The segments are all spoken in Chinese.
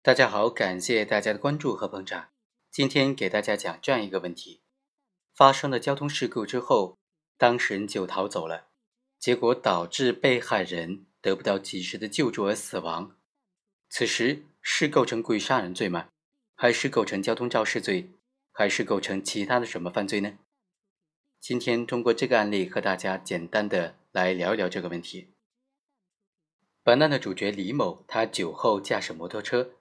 大家好，感谢大家的关注和捧场。今天给大家讲这样一个问题：发生了交通事故之后，当事人就逃走了，结果导致被害人得不到及时的救助而死亡。此时是构成故意杀人罪吗？还是构成交通肇事罪？还是构成其他的什么犯罪呢？今天通过这个案例和大家简单的来聊一聊这个问题。本案的主角李某，他酒后驾驶摩托车。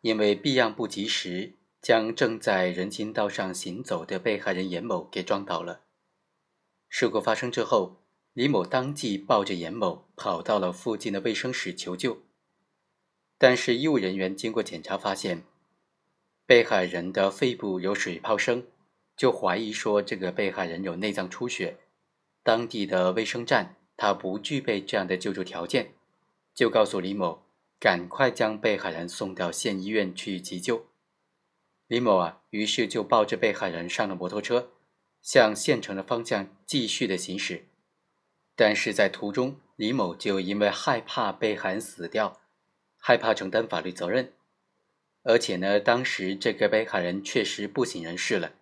因为避让不及时，将正在人行道上行走的被害人严某给撞倒了。事故发生之后，李某当即抱着严某跑到了附近的卫生室求救。但是医务人员经过检查发现，被害人的肺部有水泡声，就怀疑说这个被害人有内脏出血。当地的卫生站他不具备这样的救助条件，就告诉李某。赶快将被害人送到县医院去急救。李某啊，于是就抱着被害人上了摩托车，向县城的方向继续的行驶。但是在途中，李某就因为害怕被害人死掉，害怕承担法律责任，而且呢，当时这个被害人确实不省人事了，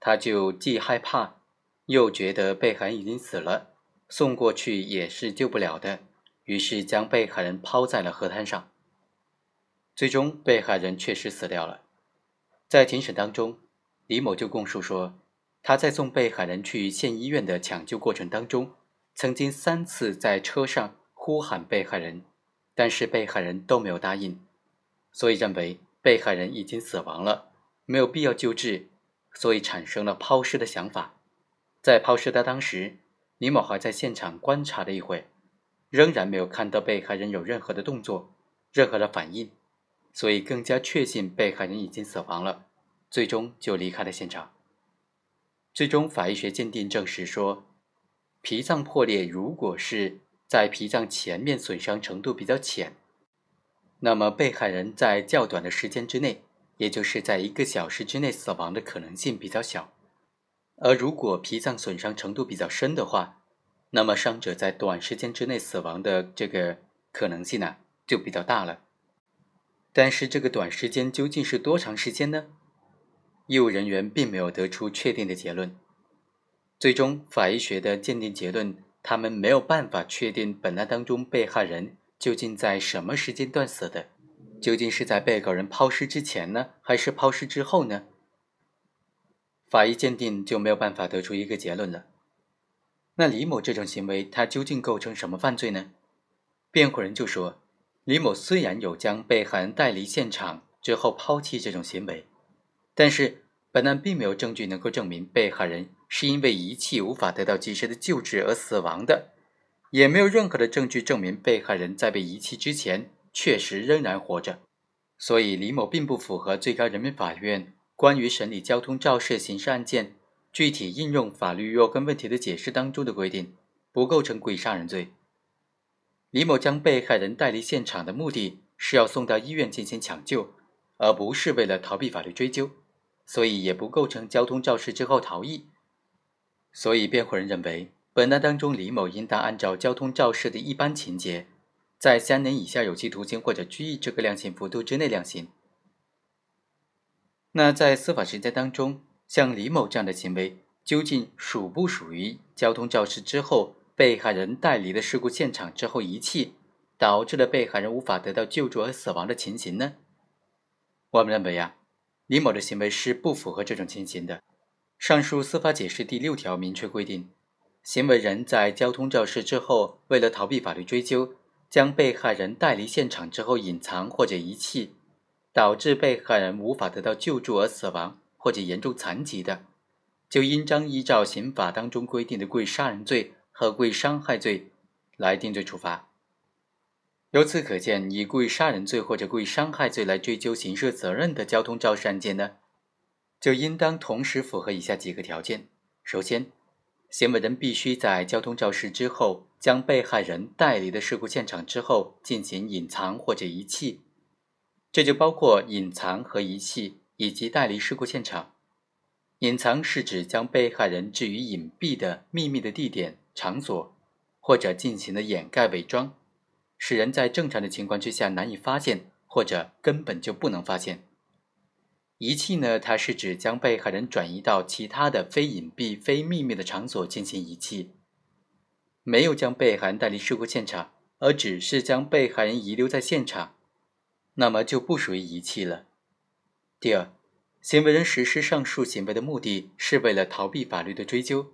他就既害怕，又觉得被害人已经死了，送过去也是救不了的。于是将被害人抛在了河滩上。最终，被害人确实死掉了。在庭审当中，李某就供述说，他在送被害人去县医院的抢救过程当中，曾经三次在车上呼喊被害人，但是被害人都没有答应，所以认为被害人已经死亡了，没有必要救治，所以产生了抛尸的想法。在抛尸的当时，李某还在现场观察了一会。仍然没有看到被害人有任何的动作，任何的反应，所以更加确信被害人已经死亡了，最终就离开了现场。最终法医学鉴定证实说，脾脏破裂如果是在脾脏前面损伤程度比较浅，那么被害人在较短的时间之内，也就是在一个小时之内死亡的可能性比较小，而如果脾脏损伤程度比较深的话，那么，伤者在短时间之内死亡的这个可能性呢，就比较大了。但是，这个短时间究竟是多长时间呢？医务人员并没有得出确定的结论。最终，法医学的鉴定结论，他们没有办法确定本案当中被害人究竟在什么时间段死的，究竟是在被告人抛尸之前呢，还是抛尸之后呢？法医鉴定就没有办法得出一个结论了。那李某这种行为，他究竟构成什么犯罪呢？辩护人就说，李某虽然有将被害人带离现场之后抛弃这种行为，但是本案并没有证据能够证明被害人是因为仪器无法得到及时的救治而死亡的，也没有任何的证据证明被害人在被遗弃之前确实仍然活着，所以李某并不符合最高人民法院关于审理交通肇事刑事案件。具体应用法律若干问题的解释当中的规定，不构成故意杀人罪。李某将被害人带离现场的目的是要送到医院进行抢救，而不是为了逃避法律追究，所以也不构成交通肇事之后逃逸。所以，辩护人认为，本案当中李某应当按照交通肇事的一般情节，在三年以下有期徒刑或者拘役这个量刑幅度之内量刑。那在司法实践当中，像李某这样的行为，究竟属不属于交通肇事之后被害人带离了事故现场之后遗弃，导致了被害人无法得到救助而死亡的情形呢？我们认为呀，李某的行为是不符合这种情形的。上述司法解释第六条明确规定，行为人在交通肇事之后，为了逃避法律追究，将被害人带离现场之后隐藏或者遗弃，导致被害人无法得到救助而死亡。或者严重残疾的，就应当依照刑法当中规定的故意杀人罪和故意伤害罪来定罪处罚。由此可见，以故意杀人罪或者故意伤害罪来追究刑事责任的交通肇事案件呢，就应当同时符合以下几个条件：首先，行为人必须在交通肇事之后，将被害人带离的事故现场之后进行隐藏或者遗弃，这就包括隐藏和遗弃。以及带离事故现场，隐藏是指将被害人置于隐蔽的秘密的地点、场所，或者进行了掩盖伪装，使人在正常的情况之下难以发现或者根本就不能发现。遗弃呢，它是指将被害人转移到其他的非隐蔽、非秘密的场所进行遗弃，没有将被害人带离事故现场，而只是将被害人遗留在现场，那么就不属于遗弃了。第二，行为人实施上述行为的目的是为了逃避法律的追究，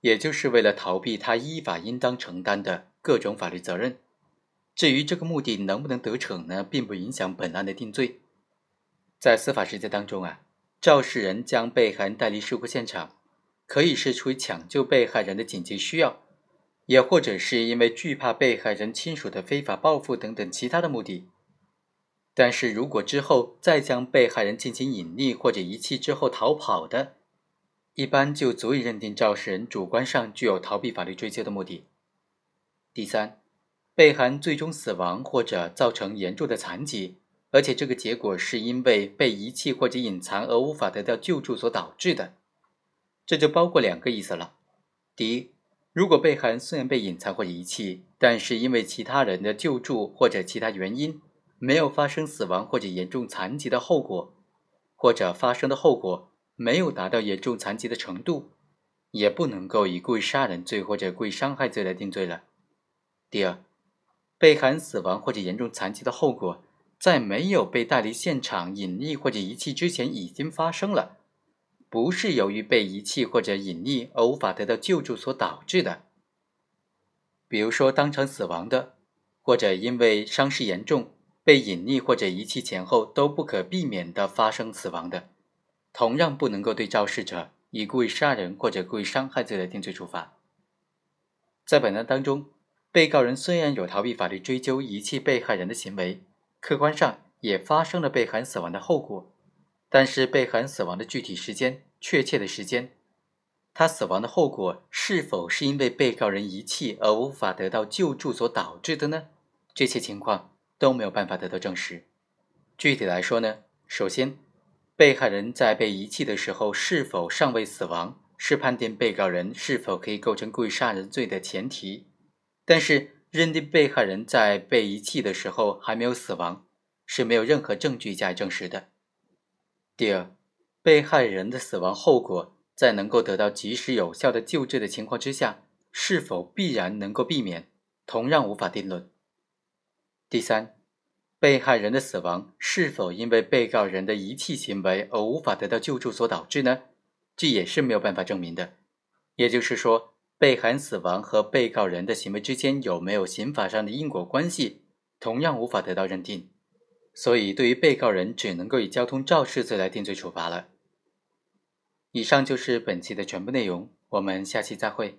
也就是为了逃避他依法应当承担的各种法律责任。至于这个目的能不能得逞呢，并不影响本案的定罪。在司法实践当中啊，肇事人将被害人带离事故现场，可以是出于抢救被害人的紧急需要，也或者是因为惧怕被害人亲属的非法报复等等其他的目的。但是如果之后再将被害人进行隐匿或者遗弃之后逃跑的，一般就足以认定肇事人主观上具有逃避法律追究的目的。第三，被害人最终死亡或者造成严重的残疾。而且这个结果是因为被遗弃或者隐藏而无法得到救助所导致的，这就包括两个意思了。第一，如果被害人虽然被隐藏或遗弃，但是因为其他人的救助或者其他原因，没有发生死亡或者严重残疾的后果，或者发生的后果没有达到严重残疾的程度，也不能够以故意杀人罪或者故意伤害罪来定罪了。第二，被害人死亡或者严重残疾的后果。在没有被带离现场、隐匿或者遗弃之前，已经发生了，不是由于被遗弃或者隐匿而无法得到救助所导致的。比如说当场死亡的，或者因为伤势严重被隐匿或者遗弃前后都不可避免的发生死亡的，同样不能够对肇事者以故意杀人或者故意伤害罪的定罪处罚。在本案当中，被告人虽然有逃避法律追究遗弃被害人的行为。客观上也发生了被害人死亡的后果，但是被害人死亡的具体时间、确切的时间，他死亡的后果是否是因为被告人遗弃而无法得到救助所导致的呢？这些情况都没有办法得到证实。具体来说呢，首先，被害人在被遗弃的时候是否尚未死亡，是判定被告人是否可以构成故意杀人罪的前提，但是。认定被害人在被遗弃的时候还没有死亡，是没有任何证据加以证实的。第二，被害人的死亡后果在能够得到及时有效的救治的情况之下，是否必然能够避免，同样无法定论。第三，被害人的死亡是否因为被告人的遗弃行为而无法得到救助所导致呢？这也是没有办法证明的。也就是说。被害人死亡和被告人的行为之间有没有刑法上的因果关系，同样无法得到认定，所以对于被告人只能够以交通肇事罪来定罪处罚了。以上就是本期的全部内容，我们下期再会。